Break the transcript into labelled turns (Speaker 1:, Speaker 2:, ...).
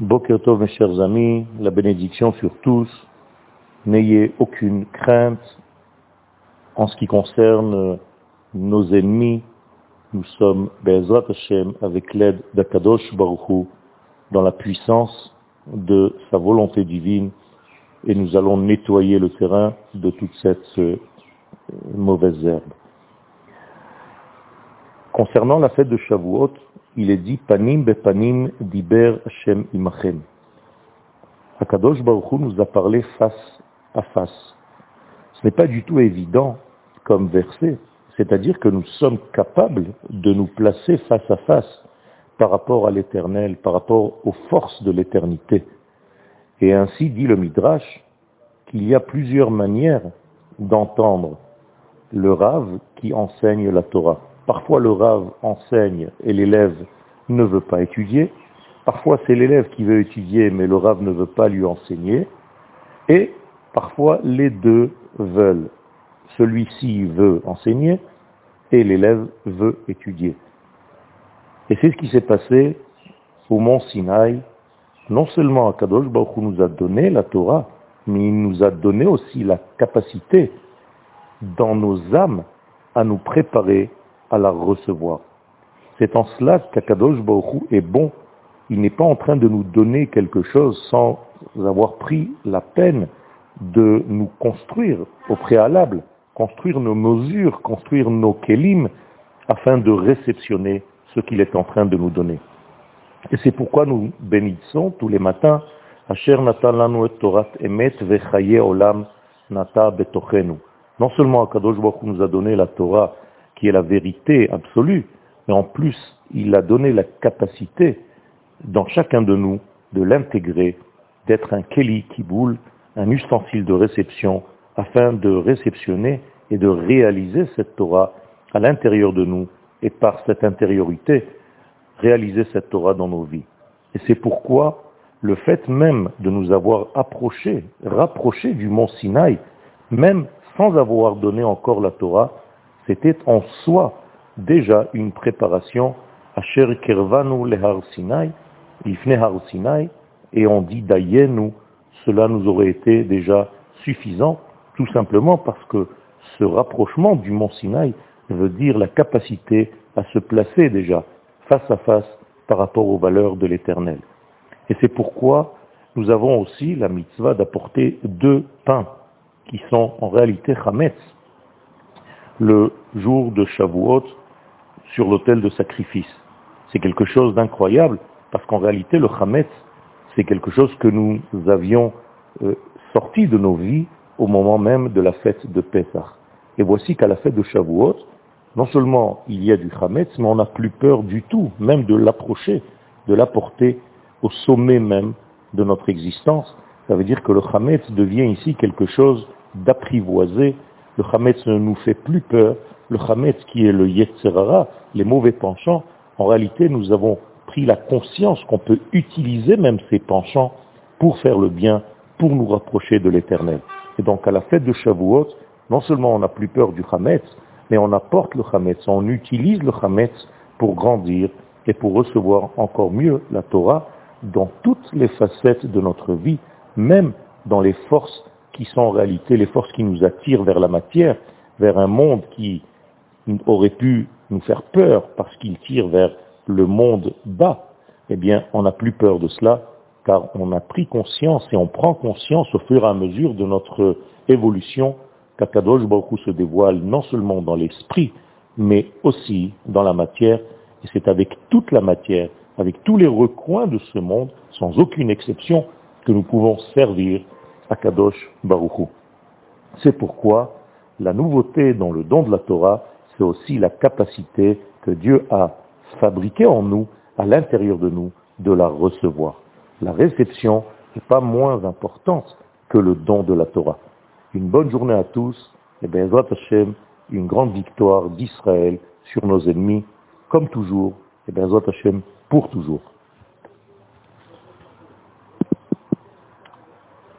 Speaker 1: Bokertov, mes chers amis, la bénédiction sur tous. N'ayez aucune crainte en ce qui concerne nos ennemis. Nous sommes, Be'ezrat Hashem, avec l'aide d'Akadosh Baruchou, dans la puissance de sa volonté divine, et nous allons nettoyer le terrain de toute cette euh, mauvaise herbe. Concernant la fête de Shavuot, il est dit Panim bepanim diber Hashem imachem. Akadosh Baruch Hu nous a parlé face à face. Ce n'est pas du tout évident comme verset, c'est-à-dire que nous sommes capables de nous placer face à face par rapport à l'éternel, par rapport aux forces de l'éternité. Et ainsi dit le Midrash qu'il y a plusieurs manières d'entendre le Rav qui enseigne la Torah. Parfois le Rav enseigne et l'élève ne veut pas étudier. Parfois c'est l'élève qui veut étudier mais le Rav ne veut pas lui enseigner. Et parfois les deux veulent. Celui-ci veut enseigner et l'élève veut étudier. Et c'est ce qui s'est passé au mont Sinaï. Non seulement Akadosh Baruch nous a donné la Torah, mais il nous a donné aussi la capacité dans nos âmes à nous préparer à la recevoir. C'est en cela qu'Akadosh Baruch est bon. Il n'est pas en train de nous donner quelque chose sans avoir pris la peine de nous construire au préalable, construire nos mesures, construire nos kelim, afin de réceptionner ce qu'il est en train de nous donner. Et c'est pourquoi nous bénissons tous les matins Asher Natan et Torat Emet Vechaye Olam Nata Betochenu. Non seulement Akadosh Baruch nous a donné la Torah qui est la vérité absolue, mais en plus, il a donné la capacité dans chacun de nous de l'intégrer, d'être un keli qui un ustensile de réception, afin de réceptionner et de réaliser cette Torah à l'intérieur de nous, et par cette intériorité, réaliser cette Torah dans nos vies. Et c'est pourquoi le fait même de nous avoir approchés, rapprochés du mont Sinaï, même sans avoir donné encore la Torah, c'était en soi déjà une préparation à Kervanu lehar Sinai, Ifne har Sinai, et on dit Dayenu, cela nous aurait été déjà suffisant, tout simplement parce que ce rapprochement du mont Sinaï veut dire la capacité à se placer déjà face à face par rapport aux valeurs de l'éternel. Et c'est pourquoi nous avons aussi la mitzvah d'apporter deux pains qui sont en réalité chametz, le jour de Shavuot sur l'autel de sacrifice. C'est quelque chose d'incroyable parce qu'en réalité le Hametz, c'est quelque chose que nous avions euh, sorti de nos vies au moment même de la fête de Pessah. Et voici qu'à la fête de Shavuot, non seulement il y a du Hametz, mais on n'a plus peur du tout, même de l'approcher, de l'apporter au sommet même de notre existence. Ça veut dire que le Hametz devient ici quelque chose d'apprivoisé, le Hametz ne nous fait plus peur. Le Hametz qui est le Yetzerara, les mauvais penchants, en réalité nous avons pris la conscience qu'on peut utiliser même ces penchants pour faire le bien, pour nous rapprocher de l'éternel. Et donc à la fête de Shavuot, non seulement on n'a plus peur du Hametz, mais on apporte le Hametz, on utilise le Hametz pour grandir et pour recevoir encore mieux la Torah dans toutes les facettes de notre vie, même dans les forces qui sont en réalité les forces qui nous attirent vers la matière, vers un monde qui aurait pu nous faire peur parce qu'il tire vers le monde bas, eh bien, on n'a plus peur de cela, car on a pris conscience et on prend conscience au fur et à mesure de notre évolution qu'Akadosh Baruch se dévoile non seulement dans l'esprit, mais aussi dans la matière, et c'est avec toute la matière, avec tous les recoins de ce monde, sans aucune exception, que nous pouvons servir Akadosh Baruchu. C'est pourquoi la nouveauté dans le don de la Torah, c'est aussi la capacité que Dieu a fabriquée en nous, à l'intérieur de nous, de la recevoir. La réception n'est pas moins importante que le don de la Torah. Une bonne journée à tous, et bien, Hashem, une grande victoire d'Israël sur nos ennemis, comme toujours, et bien, Hashem, pour toujours.